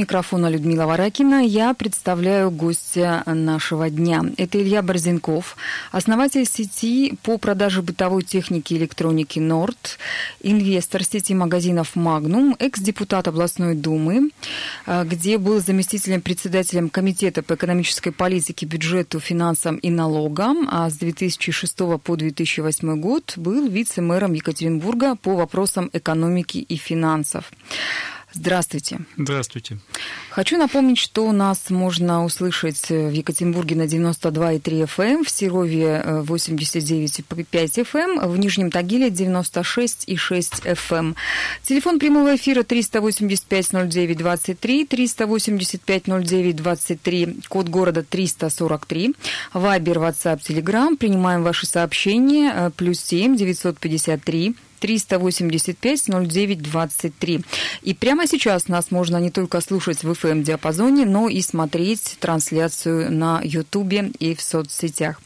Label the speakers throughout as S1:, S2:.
S1: микрофона Людмила Варакина. Я представляю гостя нашего дня. Это Илья Борзенков, основатель сети по продаже бытовой техники и электроники «Норд», инвестор сети магазинов «Магнум», экс-депутат областной думы, а, где был заместителем председателем Комитета по экономической политике, бюджету, финансам и налогам, а с 2006 по 2008 год был вице-мэром Екатеринбурга по вопросам экономики и финансов. Здравствуйте.
S2: Здравствуйте.
S1: Хочу напомнить, что нас можно услышать в Екатеринбурге на 92,3 FM, эм, в Серове 89,5 FM, эм, в Нижнем Тагиле 96,6 FM. Эм. Телефон прямого эфира 385-09-23, 385-09-23, код города 343, Вайбер, WhatsApp, Telegram. Принимаем ваши сообщения, э, плюс 7 953 385 09 23. И прямо сейчас нас можно не только слушать в FM-диапазоне, но и смотреть трансляцию на Ютубе и в соцсетях.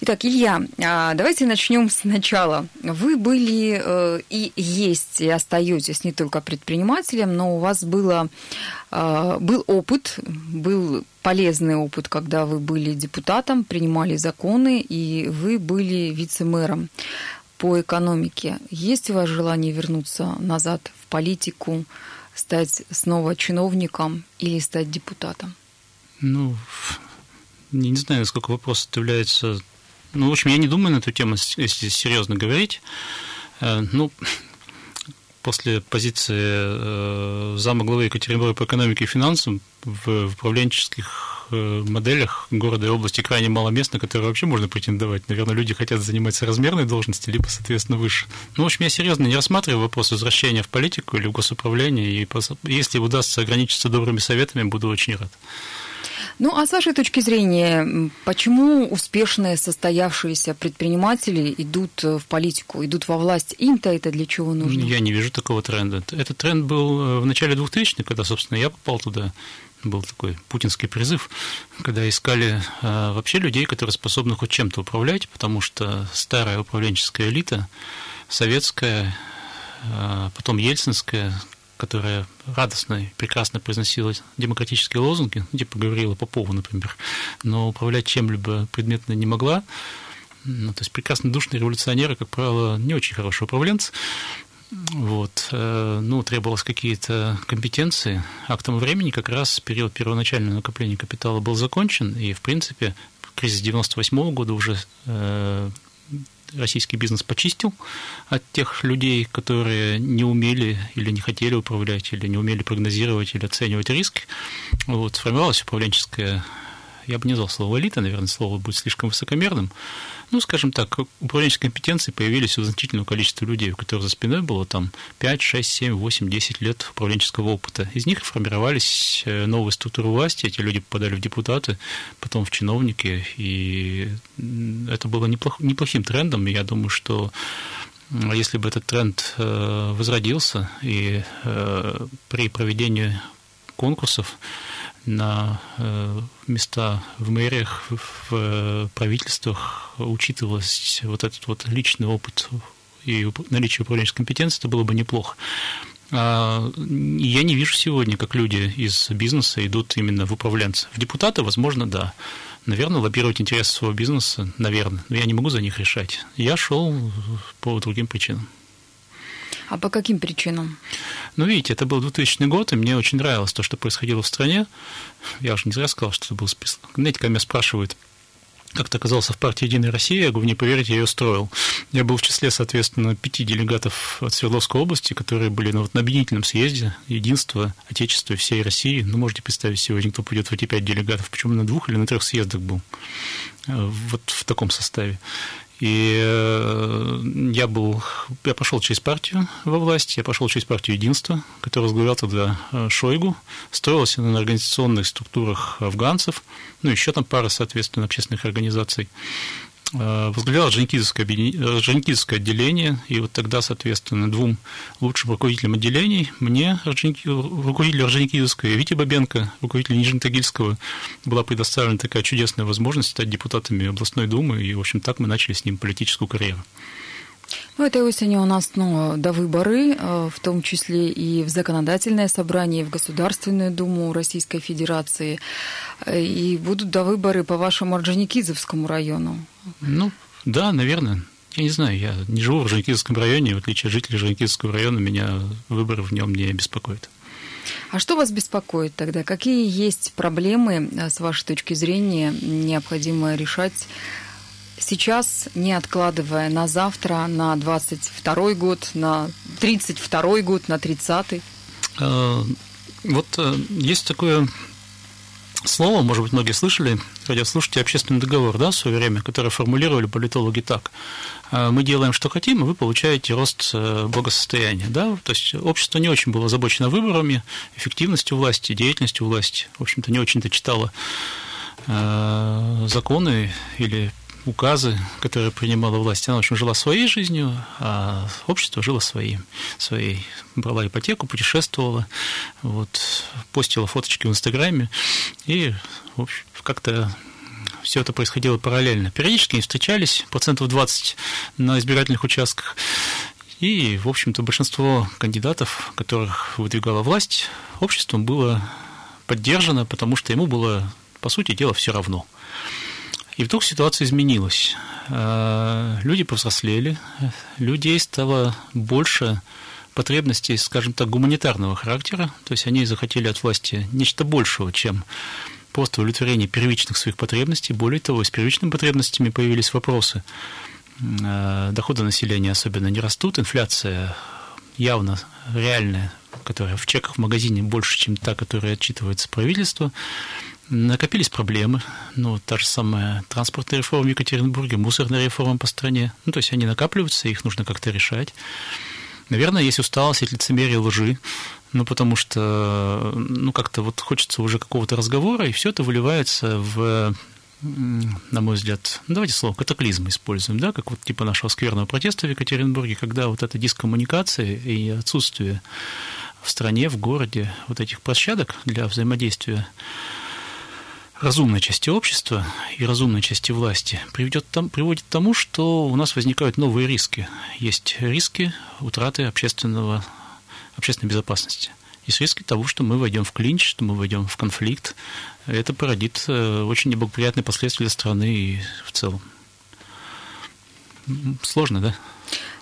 S1: Итак, Илья, а, давайте начнем сначала. Вы были э, и есть, и остаетесь не только предпринимателем, но у вас было, а, был опыт, был полезный опыт, когда вы были депутатом, принимали законы, и вы были вице-мэром по экономике. Есть у вас желание вернуться назад в политику, стать снова чиновником или стать депутатом?
S2: Ну, не, знаю, сколько вопрос является. Ну, в общем, я не думаю на эту тему, если серьезно говорить. Э, ну, после позиции э, зама главы Екатеринбурга по экономике и финансам в управленческих моделях города и области крайне мало мест, на которые вообще можно претендовать. Наверное, люди хотят занимать размерной должности, либо, соответственно, выше. Ну, в общем, я серьезно не рассматриваю вопрос возвращения в политику или в госуправление, и если удастся ограничиться добрыми советами, буду очень рад.
S1: Ну, а с вашей точки зрения, почему успешные состоявшиеся предприниматели идут в политику, идут во власть? Им-то это для чего нужно?
S2: Я не вижу такого тренда. Этот тренд был э, в начале 2000-х, когда, собственно, я попал туда был такой путинский призыв, когда искали э, вообще людей, которые способны хоть чем-то управлять, потому что старая управленческая элита, советская, э, потом ельцинская, которая радостно и прекрасно произносила демократические лозунги, ну, типа говорила Попова, например, но управлять чем-либо предметно не могла. Ну, то есть прекрасно душные революционеры, как правило, не очень хорошие управленцы. Вот, э, ну, требовалось какие-то компетенции. А к тому времени как раз период первоначального накопления капитала был закончен, и, в принципе, кризис 98 года уже э, российский бизнес почистил от тех людей, которые не умели или не хотели управлять, или не умели прогнозировать или оценивать риски. Вот, сформировалась управленческая я бы не назвал слово элита, наверное, слово будет слишком высокомерным, ну, скажем так, управленческие компетенции появились у значительного количества людей, у которых за спиной было там 5, 6, 7, 8, 10 лет управленческого опыта. Из них формировались э, новые структуры власти, эти люди попадали в депутаты, потом в чиновники, и это было неплох, неплохим трендом, и я думаю, что если бы этот тренд э, возродился, и э, при проведении конкурсов на э, места в мэриях, в правительствах учитывалось вот этот вот личный опыт и наличие управленческой компетенции, это было бы неплохо. А, я не вижу сегодня, как люди из бизнеса идут именно в управленцы. В депутаты, возможно, да. Наверное, лоббировать интересы своего бизнеса, наверное, но я не могу за них решать. Я шел по другим причинам.
S1: А по каким причинам?
S2: Ну, видите, это был 2000 год, и мне очень нравилось то, что происходило в стране. Я уже не зря сказал, что это был список. Знаете, когда меня спрашивают, как ты оказался в партии «Единая Россия», я говорю, не поверите, я ее строил. Я был в числе, соответственно, пяти делегатов от Свердловской области, которые были на, вот, на объединительном съезде «Единство Отечества всей России». Ну, можете представить сегодня, кто пойдет в эти пять делегатов, почему на двух или на трех съездах был. Э, вот в таком составе. И э, я был, я пошел через партию во власть, я пошел через партию Единства, которая возглавлял тогда э, Шойгу, строилась на организационных структурах афганцев, ну, еще там пара, соответственно, общественных организаций. Э, возглавлял Орджоникидзевское отделение, и вот тогда, соответственно, двум лучшим руководителям отделений, мне, руководителю Орджоникидзевского, и Вите Бабенко, руководителю Нижнетагильского, была предоставлена такая чудесная возможность стать депутатами областной думы, и, в общем, так мы начали с ним политическую карьеру.
S1: Ну, этой осенью у нас снова до выборы, э, в том числе и в законодательное собрание, и в Государственную Думу Российской Федерации. Э, и будут до выборы по вашему Орджоникидзевскому району.
S2: Ну, да, наверное. Я не знаю, я не живу в Орджоникидзевском районе, в отличие от жителей Орджоникидзевского района, меня выборы в нем не беспокоят.
S1: А что вас беспокоит тогда? Какие есть проблемы, э, с вашей точки зрения, необходимо решать сейчас, не откладывая на завтра, на 22 год, на 32 год, на 30-й?
S2: А, вот э, есть такое слово, может быть, многие слышали, радиослушатели, общественный договор, да, в свое время, которое формулировали политологи так. А, мы делаем, что хотим, и вы получаете рост э, благосостояния, да, то есть общество не очень было озабочено выборами, эффективностью власти, деятельностью власти, в общем-то, не очень-то читало э, законы или указы, которые принимала власть, она, в общем, жила своей жизнью, а общество жило своей, своей. Брала ипотеку, путешествовала, вот, постила фоточки в Инстаграме, и, в общем, как-то все это происходило параллельно. Периодически они встречались, процентов 20 на избирательных участках, и, в общем-то, большинство кандидатов, которых выдвигала власть, обществом было поддержано, потому что ему было, по сути дела, все равно. И вдруг ситуация изменилась. Э, люди повзрослели, людей стало больше потребностей, скажем так, гуманитарного характера, то есть они захотели от власти нечто большего, чем просто удовлетворение первичных своих потребностей. Более того, с первичными потребностями появились вопросы. Э, доходы населения особенно не растут, инфляция явно реальная, которая в чеках в магазине больше, чем та, которая отчитывается правительство накопились проблемы. Ну, та же самая транспортная реформа в Екатеринбурге, мусорная реформа по стране. Ну, то есть они накапливаются, их нужно как-то решать. Наверное, есть усталость от лицемерия лжи, ну, потому что, ну, как-то вот хочется уже какого-то разговора, и все это выливается в на мой взгляд, ну, давайте слово катаклизм используем, да, как вот типа нашего скверного протеста в Екатеринбурге, когда вот эта дискоммуникация и отсутствие в стране, в городе вот этих площадок для взаимодействия разумной части общества и разумной части власти приведет, там, приводит к тому, что у нас возникают новые риски. Есть риски утраты общественного, общественной безопасности. Есть риски того, что мы войдем в клинч, что мы войдем в конфликт. Это породит э, очень неблагоприятные последствия для страны и в целом. Сложно, да?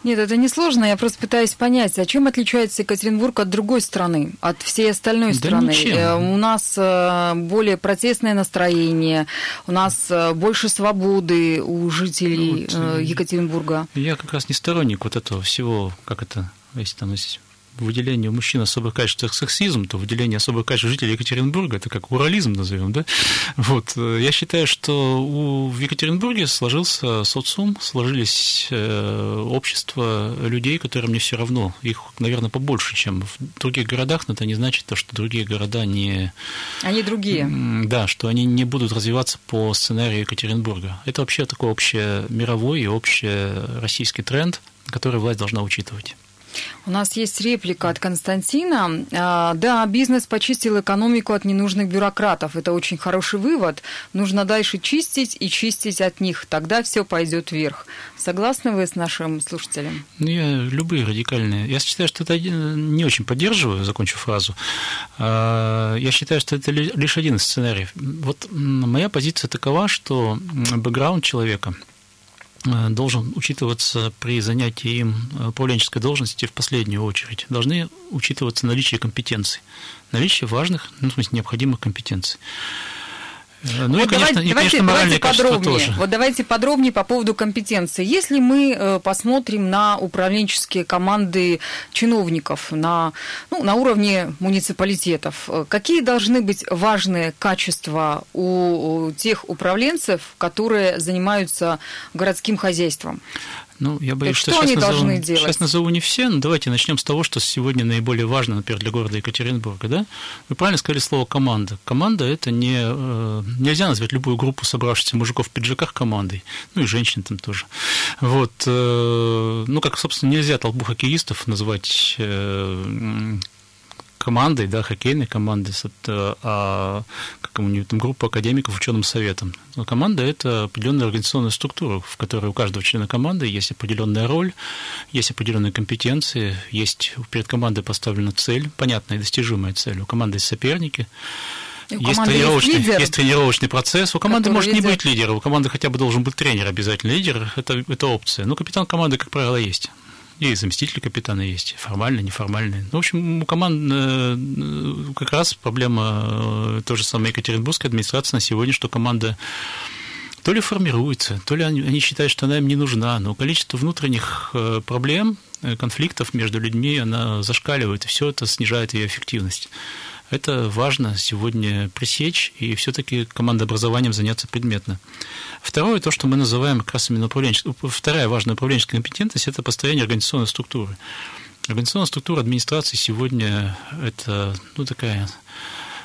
S1: Нет, это не сложно. Я просто пытаюсь понять, а чем отличается Екатеринбург от другой страны, от всей остальной
S2: да
S1: страны?
S2: Ничем.
S1: Э, у нас э, более протестное настроение, у нас э, больше свободы у жителей вот, Екатеринбурга.
S2: Я как раз не сторонник вот этого всего, как это, если там есть выделение у мужчин особых качеств это сексизм, то выделение особых качеств жителей Екатеринбурга это как урализм назовем, да? Вот. Я считаю, что у, в Екатеринбурге сложился социум, сложились э, общества людей, которым не все равно. Их, наверное, побольше, чем в других городах, но это не значит то, что другие города не...
S1: Они другие.
S2: Да, что они не будут развиваться по сценарию Екатеринбурга. Это вообще такой общий мировой и общий российский тренд, который власть должна учитывать.
S1: У нас есть реплика от Константина. А, да, бизнес почистил экономику от ненужных бюрократов. Это очень хороший вывод. Нужно дальше чистить и чистить от них. Тогда все пойдет вверх. Согласны вы с нашим слушателем?
S2: Ну, я любые радикальные. Я считаю, что это не очень поддерживаю, закончу фразу. А, я считаю, что это лишь один из сценариев. Вот моя позиция такова, что бэкграунд человека – должен учитываться при занятии им э, управленческой должности в последнюю очередь. Должны учитываться наличие компетенций, наличие важных, ну, в смысле, необходимых компетенций.
S1: Ну вот и, конечно, давайте, и, конечно, давайте подробнее. Тоже. Вот давайте подробнее по поводу компетенции. Если мы э, посмотрим на управленческие команды чиновников на, ну, на уровне муниципалитетов, э, какие должны быть важные качества у тех управленцев, которые занимаются городским хозяйством?
S2: Ну, я боюсь, что, что сейчас, они назову, должны делать? сейчас назову не все, но давайте начнем с того, что сегодня наиболее важно, например, для города Екатеринбурга. Да? Вы правильно сказали слово «команда». Команда – это не… Э, нельзя назвать любую группу собравшихся мужиков в пиджаках командой, ну и женщин там тоже. Вот, э, ну, как, собственно, нельзя толпу хоккеистов назвать э, командой, да, хоккейной командой, с, а, как у там группа академиков ученым советом. Но команда – это определенная организационная структура, в которой у каждого члена команды есть определенная роль, есть определенные компетенции, есть перед командой поставлена цель, понятная и достижимая цель. У команды есть соперники, есть тренировочный, есть, есть тренировочный процесс. У команды может лидер. не быть лидера, у команды хотя бы должен быть тренер обязательно. Лидер это, это опция. Но капитан команды, как правило, есть. И заместитель капитана есть, формальный, неформальный. Ну, в общем, у команд э, как раз проблема э, той же самой Екатеринбургской администрации на сегодня, что команда то ли формируется, то ли они, они считают, что она им не нужна, но количество внутренних э, проблем, конфликтов между людьми, она зашкаливает, и все это снижает ее эффективность. Это важно сегодня пресечь и все-таки командообразованием заняться предметно. Второе, то, что мы называем как раз именно управленческая, вторая важная управленческая компетентность, это построение организационной структуры. Организационная структура администрации сегодня это ну, такая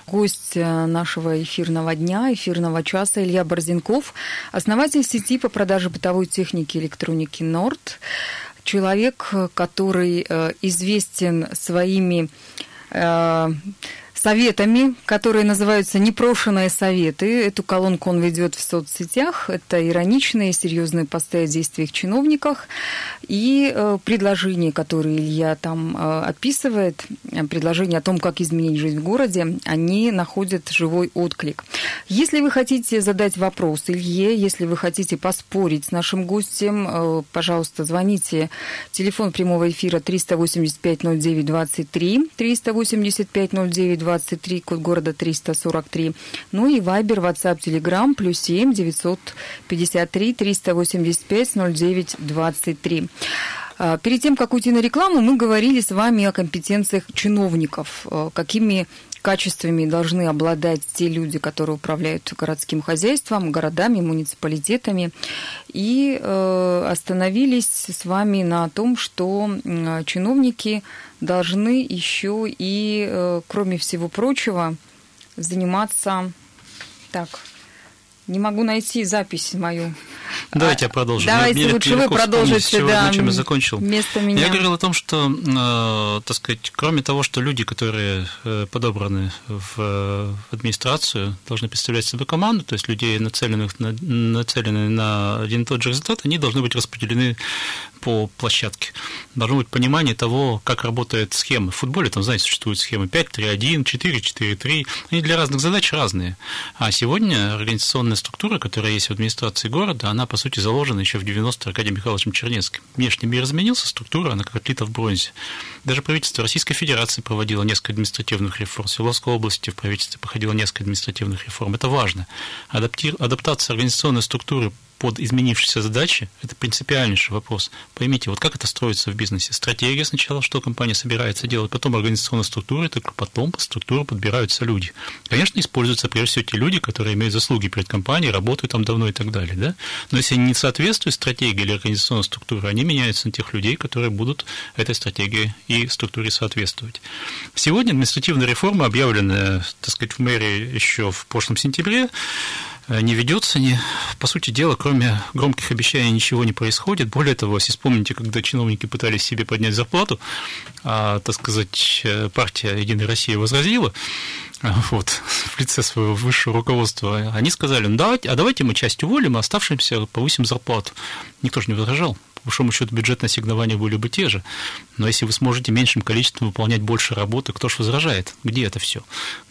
S1: гость э, нашего эфирного дня, эфирного часа Илья Борзенков, основатель сети по продаже бытовой техники электроники Норд, человек, который э, известен своими э, советами, которые называются «Непрошенные советы». Эту колонку он ведет в соцсетях. Это ироничные, серьезные посты о действиях чиновниках и э, предложения, которые Илья там э, описывает, э, предложения о том, как изменить жизнь в городе, они находят живой отклик. Если вы хотите задать вопрос Илье, если вы хотите поспорить с нашим гостем, пожалуйста, звоните. Телефон прямого эфира 385 09 23, 385 09 23, код города 343. Ну и Вайбер, WhatsApp, Telegram, плюс 7 953 385 09 23. Перед тем, как уйти на рекламу, мы говорили с вами о компетенциях чиновников, а, какими качествами должны обладать те люди, которые управляют городским хозяйством, городами, муниципалитетами. И э, остановились с вами на том, что чиновники должны еще и, э, кроме всего прочего, заниматься так, не могу найти запись мою.
S2: Давайте я продолжу.
S1: Давайте мне, лучше вы продолжите, да,
S2: чем я закончил.
S1: Вместо меня.
S2: Я говорил о том, что, э, так сказать, кроме того, что люди, которые э, подобраны в администрацию, должны представлять себе команду, то есть людей, нацеленных на, нацеленных на один и тот же результат, они должны быть распределены по площадке. Должно быть понимание того, как работает схема. В футболе там, знаете, существуют схемы 5-3-1, 4-4-3. Они для разных задач разные. А сегодня организационная структура, которая есть в администрации города, она, по сути, заложена еще в 90-е Аркадием Михайловичем Чернецким. Внешний мир изменился, структура, она как отлита в бронзе. Даже правительство Российской Федерации проводило несколько административных реформ. В Свердловской области в правительстве проходило несколько административных реформ. Это важно. Адаптир... Адаптация организационной структуры под изменившиеся задачи, это принципиальнейший вопрос. Поймите, вот как это строится в бизнесе? Стратегия сначала, что компания собирается делать, потом организационная структура, только потом по структуре подбираются люди. Конечно, используются прежде всего те люди, которые имеют заслуги перед компанией, работают там давно и так далее. Да? Но если они не соответствуют стратегии или организационной структуре, они меняются на тех людей, которые будут этой стратегии и структуре соответствовать. Сегодня административная реформа, объявленная, так сказать, в мэрии еще в прошлом сентябре, не ведется, не, по сути дела, кроме громких обещаний ничего не происходит. Более того, если вспомните, когда чиновники пытались себе поднять зарплату, а, так сказать, э, партия «Единая Россия» возразила, э, вот, в лице своего высшего руководства, они сказали, ну давайте, а давайте мы часть уволим, а оставшимся повысим зарплату. Никто же не возражал большому счету бюджетные ассигнования были бы те же. Но если вы сможете меньшим количеством выполнять больше работы, кто же возражает? Где это все?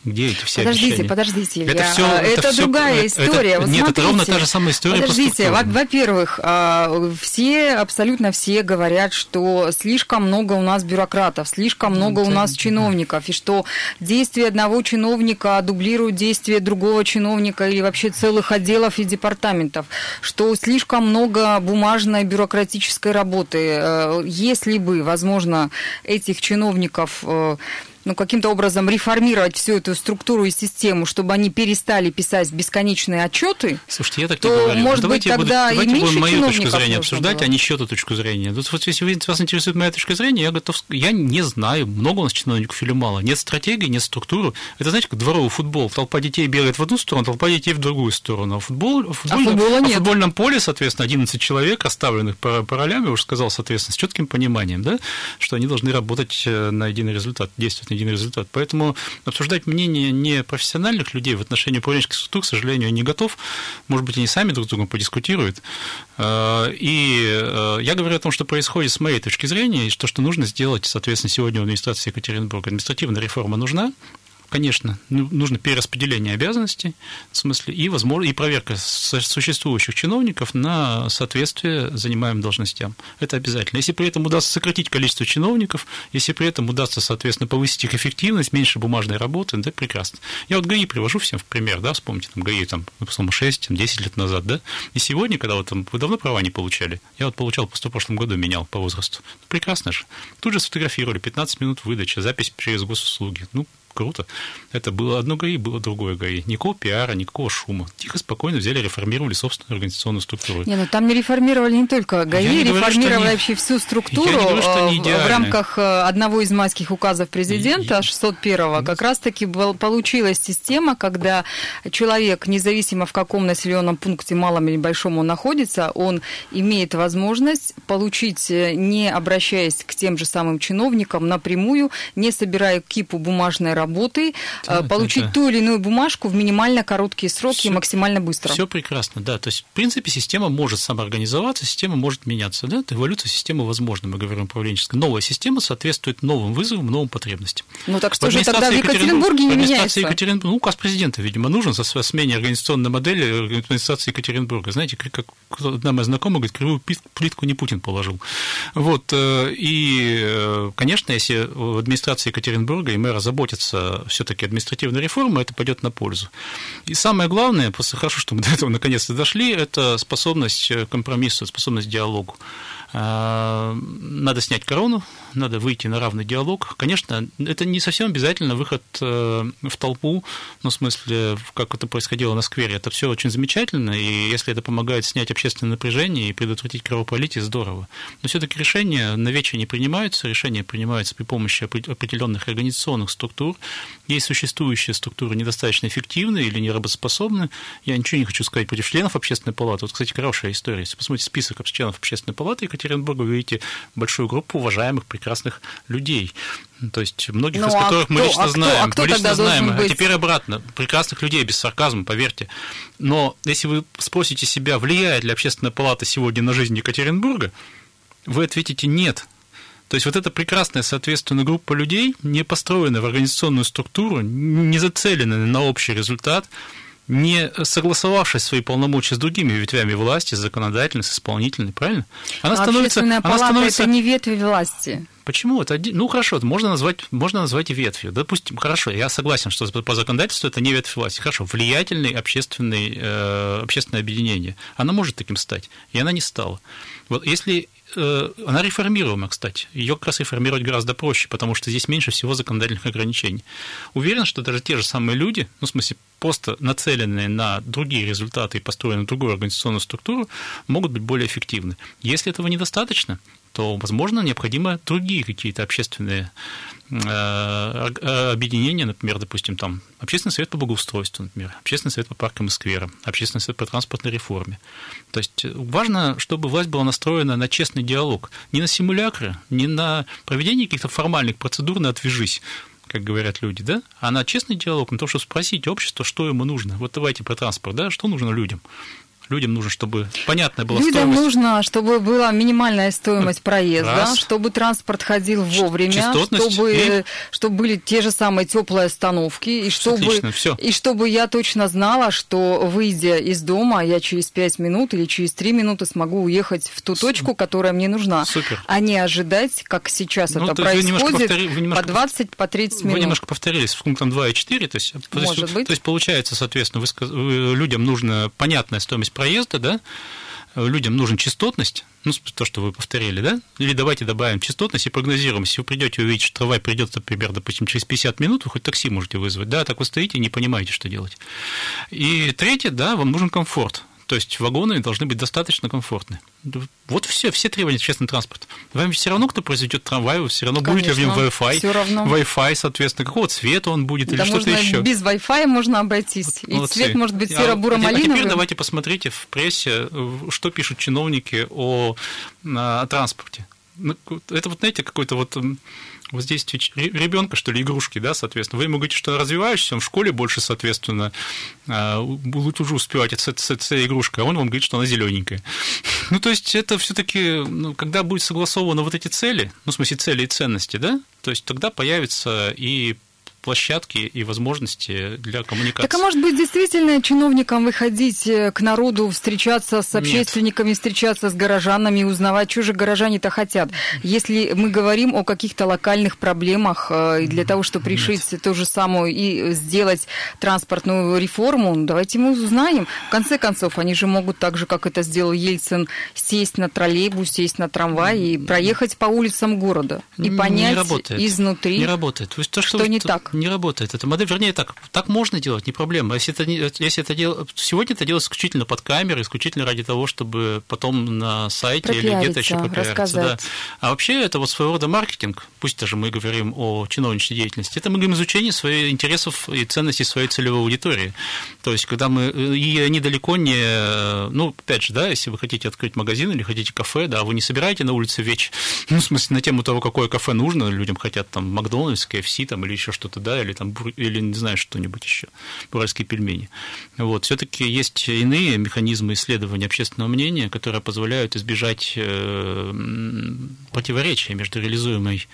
S2: Где эти все
S1: подождите,
S2: обещания?
S1: Подождите,
S2: Илья. Это,
S1: все, это, это другая
S2: все, история. Это, вот нет, смотрите, это ровно та же самая история.
S1: Подождите, во-первых, а, все, абсолютно все говорят, что слишком много у нас бюрократов, слишком много у нас чиновников, и что действия одного чиновника дублируют действия другого чиновника или вообще целых отделов и департаментов, что слишком много бумажной бюрократической технической работы, э, если бы, возможно, этих чиновников э, ну, каким-то образом реформировать всю эту структуру и систему, чтобы они перестали писать бесконечные отчеты,
S2: Слушайте, я так
S1: то,
S2: не говорю.
S1: может давайте быть, тогда буду, и меньше будем
S2: мою точку зрения обсуждать,
S1: было.
S2: а не чью-то точку зрения. Тут, вот, если вас интересует моя точка зрения, я готов... Я не знаю, много у нас чиновников или мало. Нет стратегии, нет структуры. Это, знаете, как дворовый футбол. Толпа детей бегает в одну сторону, толпа детей в другую сторону. А, футбол, футбол, а, футбола нет. а в футбольном поле, соответственно, 11 человек, оставленных по, по ролями, уже сказал, соответственно, с четким пониманием, да, что они должны работать э, на единый результат, действовать на один результат. Поэтому обсуждать мнение не профессиональных людей в отношении управленческих структур, к сожалению, не готов. Может быть, они сами друг с другом подискутируют. Э, и э, я говорю о том, что происходит с моей точки зрения, и то, что нужно сделать, соответственно, сегодня в администрации Екатеринбурга. Административная реформа нужна, конечно, ну, нужно перераспределение обязанностей, в смысле, и, возможно, и проверка существующих чиновников на соответствие занимаемым должностям. Это обязательно. Если при этом удастся сократить количество чиновников, если при этом удастся, соответственно, повысить их эффективность, меньше бумажной работы, да, прекрасно. Я вот ГАИ привожу всем в пример, да, вспомните, там, ГАИ, там, по 6-10 лет назад, да, и сегодня, когда вот там, вы давно права не получали, я вот получал в прошлом году, менял по возрасту. Прекрасно же. Тут же сфотографировали, 15 минут выдачи, запись через госуслуги. Ну, круто. Это было одно ГАИ, было другое ГАИ. Никакого пиара, никакого шума. Тихо, спокойно взяли, реформировали собственную организационную структуру.
S1: Не, ну там не реформировали не только ГАИ, реформировали говорю, вообще они... всю структуру
S2: не говорю, что они
S1: в рамках э, одного из майских указов президента, 601-го, как раз-таки получилась система, когда человек, независимо в каком населенном пункте, малом или большом он находится, он имеет возможность получить, э, не обращаясь к тем же самым чиновникам напрямую, не собирая кипу бумажной работы, работы, да, получить да, да. ту или иную бумажку в минимально короткие сроки все, и максимально быстро.
S2: Все прекрасно, да. То есть, в принципе, система может самоорганизоваться, система может меняться. Да? Эволюция системы возможна, мы говорим управленческая. Новая система соответствует новым вызовам, новым потребностям.
S1: Ну так что же тогда в Екатеринбурге не меняется?
S2: Екатеринбург, ну, указ президента, видимо, нужен за смене организационной модели администрации Екатеринбурга. Знаете, как одна моя знакомая говорит, кривую плитку не Путин положил. Вот, э, и, э, конечно, если в администрации Екатеринбурга и мэра заботятся все-таки административная реформа, это пойдет на пользу. И самое главное, просто хорошо, что мы до этого наконец-то дошли, это способность компромиссу, способность к диалогу. А, надо снять корону, надо выйти на равный диалог. Конечно, это не совсем обязательно выход э, в толпу, ну, в смысле, как это происходило на сквере. Это все очень замечательно, и если это помогает снять общественное напряжение и предотвратить кровопролитие, здорово. Но все-таки решения на вече не принимаются, решения принимаются при помощи определенных организационных структур. Есть существующие структуры недостаточно эффективны или неработоспособны. Я ничего не хочу сказать против членов общественной палаты. Вот, кстати, хорошая история. Если посмотрите список членов общественной палаты Екатеринбурга, вы видите большую группу уважаемых, прекрасных людей. То есть многих ну, из а которых кто, мы лично а знаем. А кто, а кто мы лично знаем. А быть? А теперь обратно. Прекрасных людей, без сарказма, поверьте. Но если вы спросите себя, влияет ли общественная палата сегодня на жизнь Екатеринбурга, вы ответите нет. То есть вот эта прекрасная, соответственно, группа людей, не построенная в организационную структуру, не зацеленная на общий результат, не согласовавшись свои полномочия с другими ветвями власти, законодательной, с исполнительной, правильно?
S1: Она а становится, она становится... это не ветви власти.
S2: Почему? Это ну хорошо, можно назвать, можно назвать ветвью. Допустим, хорошо, я согласен, что по законодательству это не ветвь власти. Хорошо, влиятельный общественный, э, общественное объединение. Она может таким стать, и она не стала. Вот если Э, она реформируема, кстати. Ее как раз реформировать гораздо проще, потому что здесь меньше всего законодательных ограничений. Уверен, что даже те же самые люди, ну, в смысле, просто нацеленные на другие результаты и построенные на другую организационную структуру, могут быть более эффективны. Если этого недостаточно, то, возможно, необходимы другие какие-то общественные э, объединения, например, допустим, там Общественный совет по благоустройству, например, Общественный совет по паркам и скверам, Общественный совет по транспортной реформе. То есть важно, чтобы власть была настроена на честный диалог, не на симулякры, не на проведение каких-то формальных процедур на «отвяжись», как говорят люди, да, а на честный диалог, на то, чтобы спросить общество, что ему нужно. Вот давайте про транспорт, да, что нужно людям. Людям нужно, чтобы понятно было
S1: Людям стоимость. нужно, чтобы была минимальная стоимость проезда, Раз. чтобы транспорт ходил вовремя, чтобы, и... чтобы были те же самые теплые остановки, и чтобы, Отлично, все. и чтобы я точно знала, что выйдя из дома, я через 5 минут или через 3 минуты смогу уехать в ту точку, которая мне нужна. Супер. А не ожидать, как сейчас ну, это происходит, повтори... немножко... по 20, по 30 минут.
S2: Вы немножко повторились с пунктом 2 и 4, то есть, Может то есть, быть. то есть получается, соответственно, вы людям нужна понятная стоимость проезда, да, людям нужна частотность, ну, то, что вы повторили, да? Или давайте добавим частотность и прогнозируем. Если вы придете увидеть, что трамвай придет, например, допустим, через 50 минут, вы хоть такси можете вызвать, да, так вы стоите и не понимаете, что делать. И третье, да, вам нужен комфорт. То есть вагоны должны быть достаточно комфортны. Вот все, все требования общественного транспорта. Вам все равно, кто произведет трамвай, вы все равно Конечно, будете в нем Wi-Fi. Все равно. Wi-Fi, соответственно, какого цвета он будет да или что-то еще.
S1: Без Wi-Fi можно обойтись. Вот, и молодцы. цвет может быть серо-буро-малиновый.
S2: А теперь давайте посмотрите в прессе, что пишут чиновники о, о транспорте. Ну, это вот, знаете, какой-то вот воздействие ребенка, что ли, игрушки, да, соответственно. Вы ему говорите, что развиваешься, он в школе больше, соответственно, а, будет уже успевать с, с, с игрушкой, а он вам говорит, что она зелененькая. Ну, то есть это все-таки, ну, когда будет согласованы вот эти цели, ну, в смысле цели и ценности, да, то есть тогда появится и площадки и возможности для коммуникации.
S1: Так а может быть действительно чиновникам выходить э, к народу, встречаться с общественниками, Нет. встречаться с горожанами, узнавать, что же горожане-то хотят? Если мы говорим о каких-то локальных проблемах э, для того, чтобы решить Нет. то же самое и сделать транспортную реформу, давайте мы узнаем. В конце концов, они же могут так же, как это сделал Ельцин, сесть на троллейбус, сесть на трамвай и проехать по улицам города и понять не работает. изнутри,
S2: не работает. То есть то, что,
S1: что не так
S2: не работает эта модель. Вернее, так, так можно делать, не проблема. Если это, если это дел... Сегодня это делается исключительно под камерой, исключительно ради того, чтобы потом на сайте или где-то еще пропиариться. Да. А вообще это вот своего рода маркетинг, пусть даже мы говорим о чиновничной деятельности, это мы говорим изучение своих интересов и ценностей своей целевой аудитории. То есть, когда мы... И они далеко не... Ну, опять же, да, если вы хотите открыть магазин или хотите кафе, да, вы не собираете на улице веч, ну, в смысле, на тему того, какое кафе нужно, людям хотят там Макдональдс, КФС там или еще что-то, да, или там, или не знаю, что-нибудь еще, уральские пельмени. Вот, все-таки есть иные механизмы исследования общественного мнения, которые позволяют избежать э, противоречия между реализуемой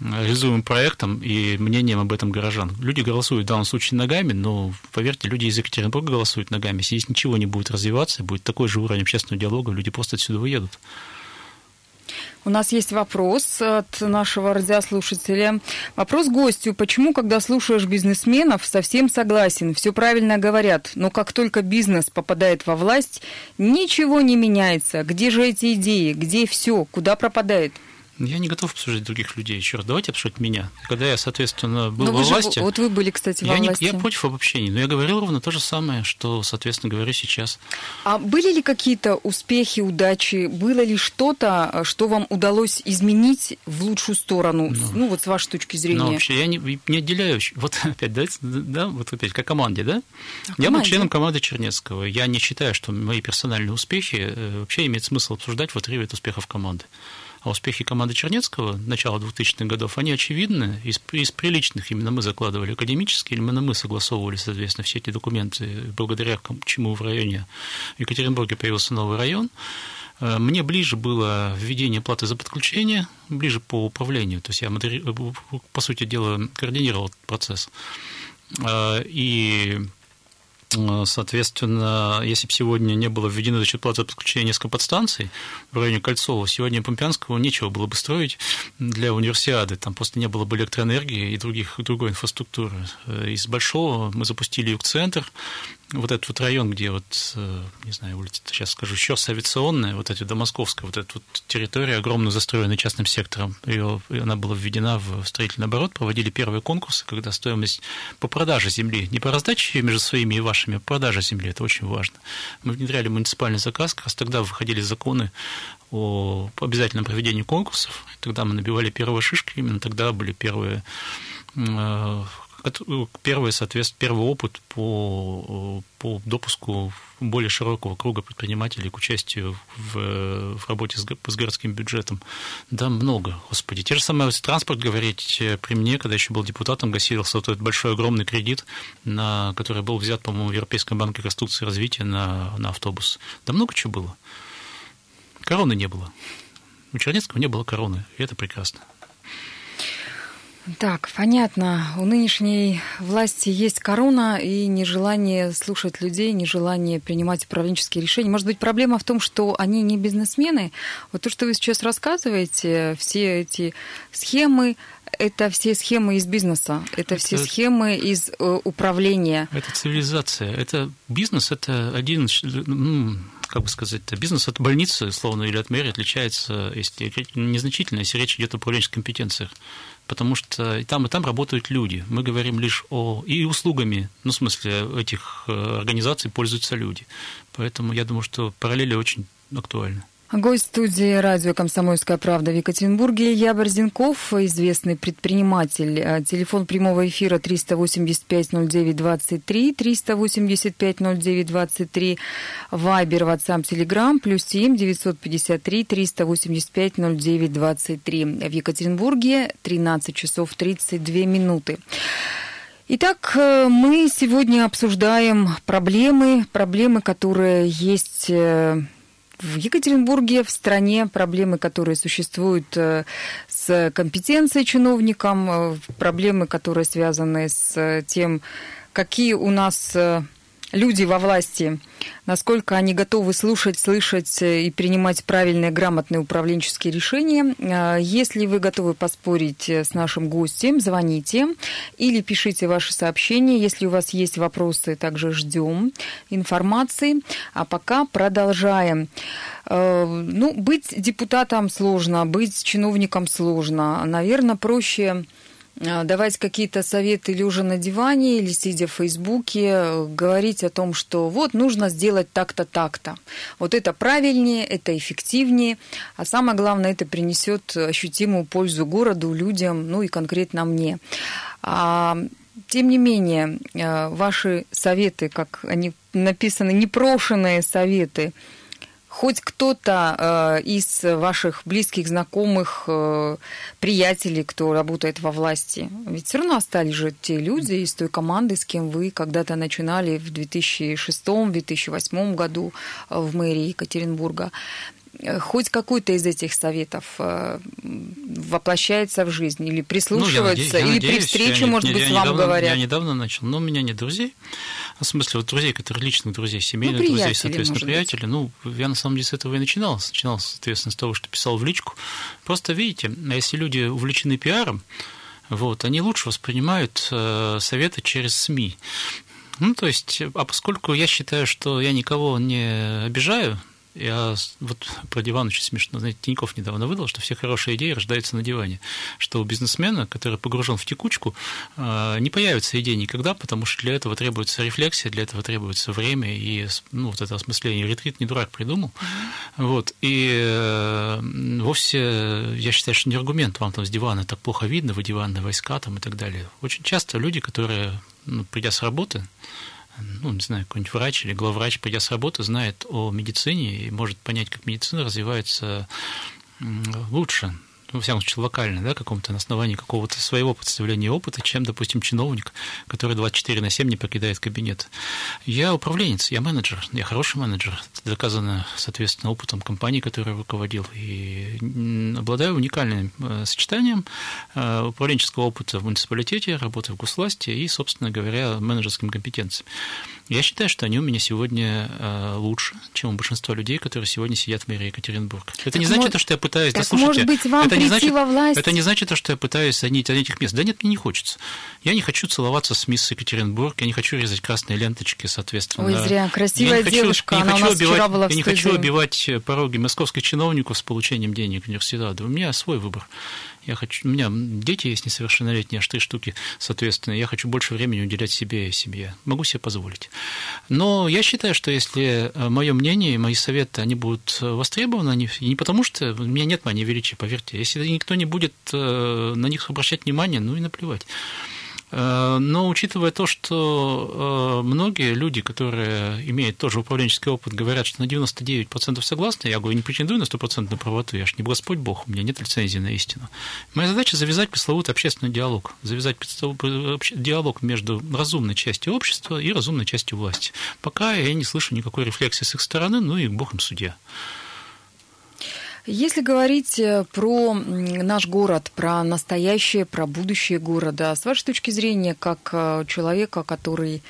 S2: реализуемым проектом и мнением об этом горожан. Люди голосуют в данном случае ногами, но, поверьте, люди из Екатеринбурга голосуют ногами. Если здесь ничего не будет развиваться, будет такой же уровень общественного диалога, люди просто отсюда уедут.
S1: У нас есть вопрос от нашего радиослушателя. Вопрос гостю. Почему, когда слушаешь бизнесменов, совсем согласен, все правильно говорят, но как только бизнес попадает во власть, ничего не меняется. Где же эти идеи? Где все? Куда пропадает?
S2: Я не готов обсуждать других людей. Еще раз, давайте обсуждать меня. Когда я, соответственно, был но во власти...
S1: вот вы были, кстати, во
S2: я
S1: власти.
S2: Не, я против обобщений, но я говорил ровно то же самое, что, соответственно, говорю сейчас.
S1: А были ли какие-то успехи, удачи? Было ли что-то, что вам удалось изменить в лучшую сторону? Ну, ну вот с вашей точки зрения. Ну,
S2: вообще, я не, не отделяю... Вот опять, да, да, вот опять, как команде, да? А я был членом команды Чернецкого. Я не считаю, что мои персональные успехи э, вообще имеет смысл обсуждать в отрыве от успехов команды. А успехи команды Чернецкого начала 2000-х годов, они очевидны. Из, из приличных именно мы закладывали академические, именно мы согласовывали, соответственно, все эти документы, благодаря чему в районе Екатеринбурге появился новый район. Э, мне ближе было введение платы за подключение, ближе по управлению. То есть я, модери... по сути дела, координировал процесс. Э, и Э, соответственно, если бы сегодня не было введено за счет платы за подключение несколько подстанций в районе Кольцова, сегодня Помпянского нечего было бы строить для универсиады. Там просто не было бы электроэнергии и других, другой инфраструктуры. Э, из Большого мы запустили юг-центр, вот этот вот район, где вот, э, не знаю, улица, сейчас скажу, еще авиационная, вот эта до Московская, вот эта вот территория огромно застроенная частным сектором, ее, она была введена в строительный оборот, проводили первые конкурсы, когда стоимость по продаже земли, не по раздаче между своими и вашими, а по продаже земли, это очень важно. Мы внедряли муниципальный заказ, как раз тогда выходили законы о обязательном проведении конкурсов, тогда мы набивали первые шишки, именно тогда были первые э, первый, соответственно, первый опыт по, по допуску более широкого круга предпринимателей к участию в, в работе с, с городским бюджетом. Да, много, господи. Те же самые транспорт говорить при мне, когда еще был депутатом, гасился вот этот большой огромный кредит, на, который был взят, по-моему, в Европейском банке реконструкции и развития на, на автобус. Да много чего было. Короны не было. У Чернецкого не было короны, и это прекрасно.
S1: Так, понятно. У нынешней власти есть корона и нежелание слушать людей, нежелание принимать управленческие решения. Может быть, проблема в том, что они не бизнесмены? Вот то, что вы сейчас рассказываете, все эти схемы, это все схемы из бизнеса, это, это все схемы из э, управления.
S2: Это цивилизация. Это бизнес, это один, ну, как бы сказать, бизнес от больницы, словно, или от мэрии отличается если, незначительно, если речь идет о управленческих компетенциях потому что и там, и там работают люди. Мы говорим лишь о... И услугами, ну, в смысле, этих э, организаций пользуются люди. Поэтому я думаю, что параллели очень актуальны.
S1: Гость студии радио «Комсомольская правда» в Екатеринбурге Илья Борзенков, известный предприниматель. Э, телефон прямого эфира 385-09-23, 385-09-23, Вайбер, WhatsApp, Telegram, плюс 7 953 385 09 23. В Екатеринбурге 13 часов 32 минуты. Итак, э, мы сегодня обсуждаем проблемы, проблемы, которые есть э, в Екатеринбурге, в стране, проблемы, которые существуют э, с компетенцией чиновникам, э, проблемы, которые связаны с тем, какие у нас э, люди во власти, насколько они готовы слушать, слышать и принимать правильные, грамотные управленческие решения. А, если вы готовы поспорить с нашим гостем, звоните или пишите ваши сообщения. Если у вас есть вопросы, также ждем информации. А пока продолжаем. Ну, быть депутатом сложно, быть чиновником сложно. Наверное, проще давать какие-то советы лежа на диване или сидя в Фейсбуке, говорить о том, что вот нужно сделать так-то, так-то. Вот это правильнее, это эффективнее, а самое главное, это принесет ощутимую пользу городу, людям, ну и конкретно мне. А, тем не менее, а, ваши советы, как они написаны, непрошенные советы, хоть кто-то э, из ваших близких, знакомых, э, приятелей, кто работает во власти, ведь все равно остались же те люди из той команды, с кем вы когда-то начинали в 2006-2008 году э, в мэрии Екатеринбурга. Хоть какой-то из этих советов э, воплощается в жизнь или прислушивается, ну, я я или при встрече, я, может я, быть, я вам
S2: недавно,
S1: говорят?
S2: Я недавно начал, но у меня нет друзей. В смысле, вот друзей, которые личных друзей, семейных ну, друзей, соответственно, приятели. Ну, я на самом деле с этого и начинал. Начинал, соответственно, с того, что писал в личку. Просто видите, а если люди увлечены пиаром, вот, они лучше воспринимают э, советы через СМИ. Ну, то есть, а поскольку я считаю, что я никого не обижаю, я вот про диван очень смешно. Знаете, Тиньков недавно выдал, что все хорошие идеи рождаются на диване. Что у бизнесмена, который погружен в текучку, а, не появится идеи никогда, потому что для этого требуется рефлексия, для этого требуется время и ну, вот это осмысление. Ретрит не дурак придумал. Mm-hmm. Вот. И э, вовсе, я считаю, что не аргумент, вам там с дивана так плохо видно, вы диванные войска там и так далее. Очень часто люди, которые, ну, придя с работы, ну, не знаю, какой-нибудь врач или главврач, придя с работы, знает о медицине и может понять, как медицина развивается лучше, ну, во всяком случае, локально, да, каком-то на основании какого-то своего представления опыта, чем, допустим, чиновник, который 24 на 7 не покидает кабинет. Я управленец, я менеджер, я хороший менеджер, это доказано, соответственно, опытом компании, которой я руководил, и обладаю уникальным э, сочетанием э, управленческого опыта в муниципалитете, работы в госвласти и, собственно говоря, менеджерским компетенциям. Я считаю, что они у меня сегодня э, лучше, чем у большинства людей, которые сегодня сидят в мэрии Екатеринбург. Это так не значит, может, что я пытаюсь... Так,
S1: да, может быть, вам это не значит, во власть?
S2: Это не значит, что я пытаюсь занять этих мест. Да нет, мне не хочется. Я не хочу целоваться с мисс Екатеринбург, я не хочу резать красные ленточки, соответственно.
S1: Ой, зря. Красивая я девушка, хочу, она хочу у нас убивать, вчера была в
S2: Я не хочу убивать пороги московских чиновников с получением денег университета. У меня свой выбор. Я хочу, у меня дети есть несовершеннолетние, аж три штуки, соответственно, я хочу больше времени уделять себе и семье. Могу себе позволить. Но я считаю, что если э, мое мнение и мои советы, они будут востребованы, они, не потому что у меня нет мания величия, поверьте, если никто не будет э, на них обращать внимание, ну и наплевать. Э, но учитывая то, что э, многие люди, которые имеют тоже управленческий опыт, говорят, что на 99% согласны, я говорю, не претендую на 100% на правоту, я же не Господь Бог, у меня нет лицензии на истину. Моя задача завязать пресловутый общественный диалог, завязать диалог между разумной частью общества и разумной частью власти. Пока я не слышу никакой рефлексии с их стороны, ну и Бог им судья.
S1: Если говорить э, про наш город, про настоящее, про будущее города, с вашей точки зрения, как э, человека, который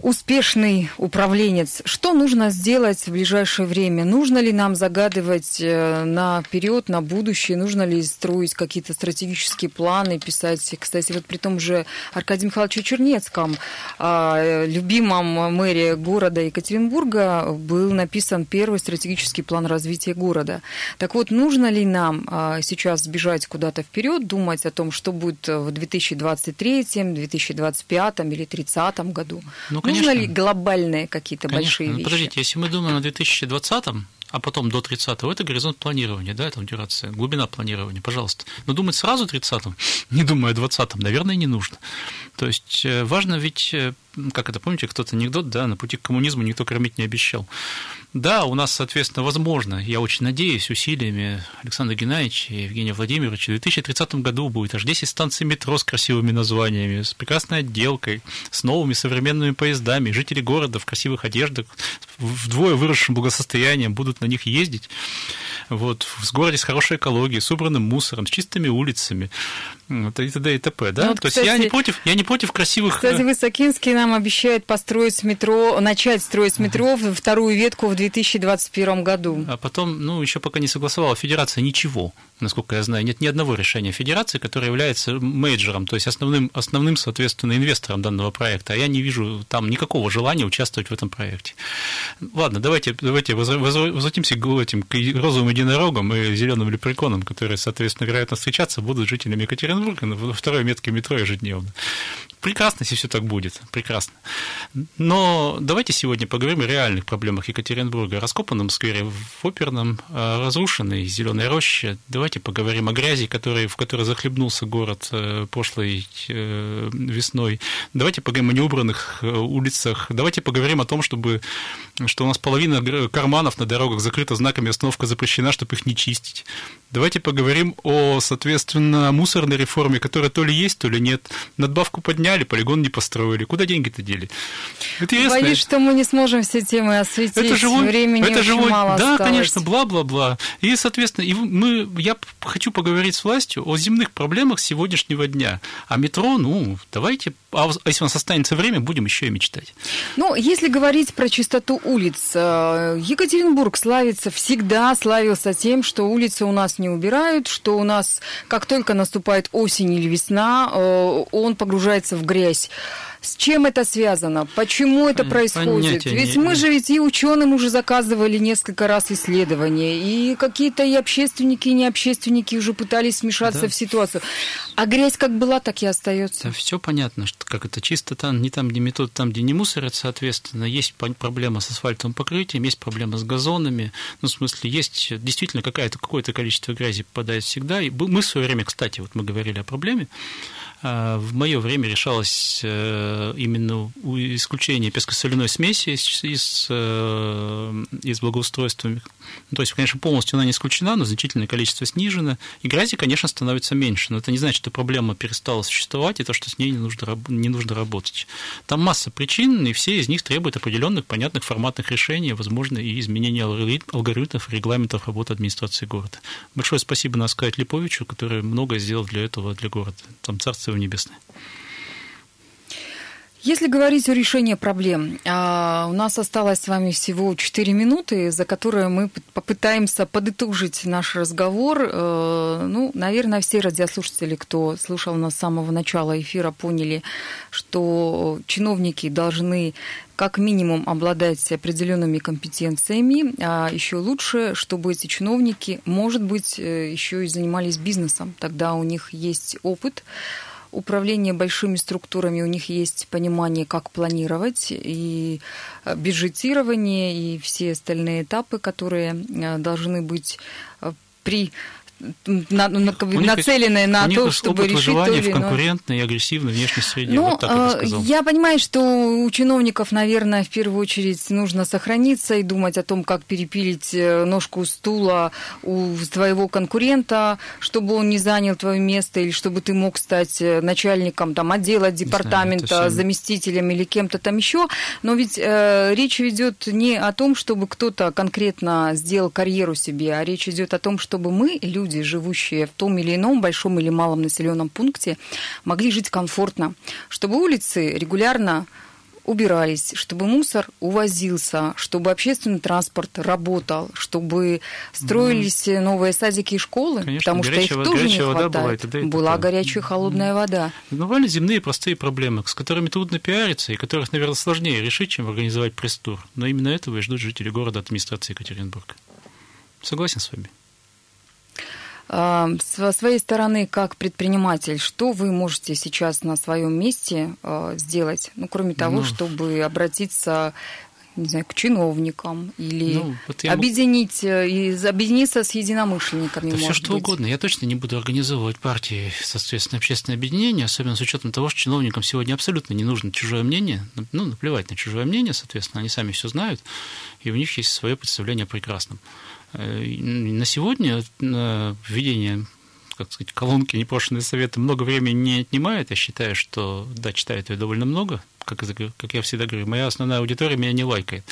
S1: успешный управленец. Что нужно сделать в ближайшее время? Нужно ли нам загадывать э, на вперед, на будущее? Нужно ли строить какие-то стратегические планы, писать? Кстати, вот при том же Аркадии Михайловиче Чернецком, а, любимом мэре города Екатеринбурга, был написан первый стратегический план развития города. Так вот, нужно ли нам а, сейчас бежать куда-то вперед, думать о том, что будет в 2023, 2025 или 2030 году? Ну. Нужно ли глобальные какие-то большие
S2: ну,
S1: вещи?
S2: Подождите, если мы думаем о 2020 а потом до 30-го, это горизонт планирования, да, это дюрация, глубина планирования, пожалуйста. Но думать сразу 30-м, не думая о 20-м, наверное, не нужно. То есть э, важно ведь э, как это, помните, кто-то анекдот, да, на пути к коммунизму никто кормить не обещал. Да, у нас, соответственно, возможно, я очень надеюсь, усилиями Александра Геннадьевича и Евгения Владимировича, в 2030 году будет аж 10 станций метро с красивыми названиями, с прекрасной отделкой, с новыми современными поездами. Жители города в красивых одеждах, вдвое выросшим благосостоянием будут на них ездить. Вот, в городе с хорошей экологией, с убранным мусором, с чистыми улицами, и т.д. и т.п. Да?
S1: Ну, вот,
S2: То
S1: кстати,
S2: есть я не против, я не против красивых...
S1: Кстати, Высокинский нам обещает построить метро, начать строить метро, вторую ветку в 2021 году.
S2: А потом, ну, еще пока не согласовала Федерация ничего, насколько я знаю. Нет ни одного решения Федерации, которое является мейджером, то есть основным, основным, соответственно, инвестором данного проекта. А я не вижу там никакого желания участвовать в этом проекте. Ладно, давайте, давайте возвратимся к этим к розовым единорогам и зеленым лепреконам, которые, соответственно, вероятно, встречаться будут жителями Екатеринбурга на второй метке метро ежедневно. Прекрасно, если все так будет, прекрасно. Но давайте сегодня поговорим о реальных проблемах Екатеринбурга. Раскопанном сквере в Оперном, разрушенной зеленой роще. Давайте поговорим о грязи, который, в которой захлебнулся город э, прошлой э, весной. Давайте поговорим о неубранных э, улицах. Давайте поговорим о том, чтобы, что у нас половина карманов на дорогах закрыта знаками «Остановка запрещена», чтобы их не чистить. Давайте поговорим о, соответственно, мусорной реформе, которая то ли есть, то ли нет. Надбавку подняли, полигон не построили. Куда деньги-то дели?
S1: Интересно. Боюсь, что мы не сможем все темы осветить. Это живой, Времени это живой, мало
S2: Да,
S1: осталось.
S2: конечно, бла-бла-бла. И, соответственно, и мы, я хочу поговорить с властью о земных проблемах сегодняшнего дня. А метро, ну, давайте, а если у нас останется время, будем еще и мечтать.
S1: Ну, если говорить про чистоту улиц, э, Екатеринбург славится, всегда славился тем, что улицы у нас не убирают, что у нас, как только наступает осень или весна, э, он погружается в грязь. С чем это связано? Почему это происходит? Понятия ведь не... мы же ведь и ученым уже заказывали несколько раз исследования, и какие-то и общественники, и необщественники уже пытались вмешаться да. в ситуацию. А грязь как была, так и остается.
S2: Да, все понятно, что как это чисто там, не там, где метод, там, где не мусорят, соответственно, есть проблема с асфальтовым покрытием, есть проблема с газонами, ну, в смысле, есть действительно какое-то какое-то количество грязи попадает всегда. И мы в свое время, кстати, вот мы говорили о проблеме, в мое время решалось э, именно исключение пескосоляной смеси из, э, из благоустройства. Ну, то есть, конечно, полностью она не исключена, но значительное количество снижено. И грязи, конечно, становится меньше. Но это не значит, что проблема перестала существовать, и то, что с ней не нужно, не нужно работать. Там масса причин, и все из них требуют определенных, понятных форматных решений, возможно, и изменения алгоритмов, регламентов работы администрации города. Большое спасибо Наскать Липовичу, который многое сделал для этого, для города. Там царство Царство Небесное.
S1: Если говорить о решении проблем, а, у нас осталось с вами всего 4 минуты, за которые мы попытаемся подытожить наш разговор. Э, ну, наверное, все радиослушатели, кто слушал нас с самого начала эфира, поняли, что чиновники должны как минимум обладать определенными компетенциями, а еще лучше, чтобы эти чиновники, может быть, э, еще и занимались бизнесом. Тогда у них есть опыт, управление большими структурами, у них есть понимание, как планировать, и э, бюджетирование, и все остальные этапы, которые э, должны быть э, при на, на, нацеленные на
S2: у
S1: то, чтобы
S2: опыт
S1: решить то
S2: или в конкурентной и агрессивной внешней среде.
S1: Ну,
S2: вот так я, сказал.
S1: я понимаю, что у чиновников, наверное, в первую очередь нужно сохраниться и думать о том, как перепилить э, ножку стула у твоего конкурента, чтобы он не занял твое место или чтобы ты мог стать э, начальником там, отдела, департамента, знаю, заместителем или кем-то там еще. Но ведь э, речь идет не о том, чтобы кто-то конкретно сделал карьеру себе, а речь идет о том, чтобы мы, люди, люди, живущие в том или ином большом или малом населенном пункте, могли жить комфортно, чтобы улицы регулярно убирались, чтобы мусор увозился, чтобы общественный транспорт работал, чтобы строились mm. новые садики и школы,
S2: Конечно,
S1: потому что их тоже не хватает. Бывает, да, Была такое. горячая и холодная вода.
S2: Бывали земные простые проблемы, с которыми трудно пиариться и которых, наверное, сложнее решить, чем организовать пресс-тур. Но именно этого и ждут жители города администрации Екатеринбурга. Согласен с вами.
S1: С своей стороны, как предприниматель, что вы можете сейчас на своем месте а, сделать, ну, кроме того, ну, чтобы обратиться не знаю, к чиновникам или ну, вот объединить, мог... Э, объединиться с единомышленниками?
S2: Да все что быть? угодно. Я точно не буду организовывать партии, соответственно, общественное объединение, особенно с учетом того, что чиновникам сегодня абсолютно не нужно чужое мнение, ну, наплевать на чужое мнение, соответственно, они сами все знают, и у них есть свое представление о прекрасном. Э, на сегодня введение как сказать, колонки непрошенные советы много времени не отнимает. Я считаю, что, да, читает ее довольно много, как, как я всегда говорю, моя основная аудитория меня не лайкает.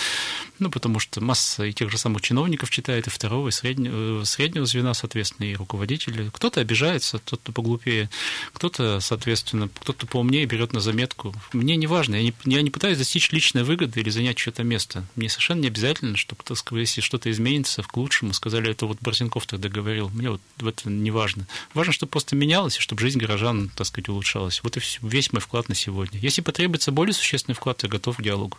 S2: Ну, потому что масса и тех же самых чиновников читает, и второго, и среднего, среднего звена, соответственно, и руководителя. Кто-то обижается, кто-то поглупее, кто-то, соответственно, кто-то поумнее берет на заметку. Мне не важно, я не, я не пытаюсь достичь личной выгоды или занять чье-то место. Мне совершенно не обязательно, чтобы, так сказать, если что-то изменится к лучшему, сказали, это вот Борзенков тогда говорил, мне вот в это не важно. Важно, чтобы просто менялось, и чтобы жизнь горожан, так сказать, улучшалась. Вот и весь мой вклад на сегодня. Если потребуется более существенный вклад, я готов к диалогу.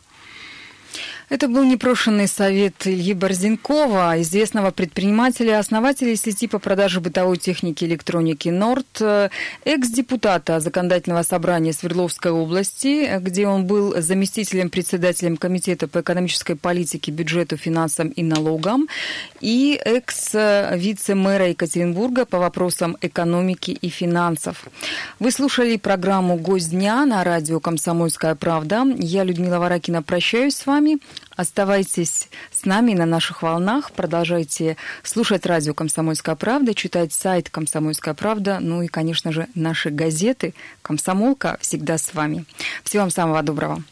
S1: Это был непрошенный совет Ильи Борзенкова, известного предпринимателя, основателя сети по продаже бытовой техники и электроники «Норд», экс-депутата Законодательного собрания Свердловской области, где он был заместителем председателем Комитета по экономической политике, бюджету, финансам и налогам, и экс-вице-мэра Екатеринбурга по вопросам экономики и финансов. Вы слушали программу «Гость дня» на радио «Комсомольская правда». Я, Людмила Варакина, прощаюсь с вами. Оставайтесь с нами на наших волнах, продолжайте слушать радио «Комсомольская правда», читать сайт «Комсомольская правда», ну и, конечно же, наши газеты «Комсомолка» всегда с вами. Всего вам самого доброго.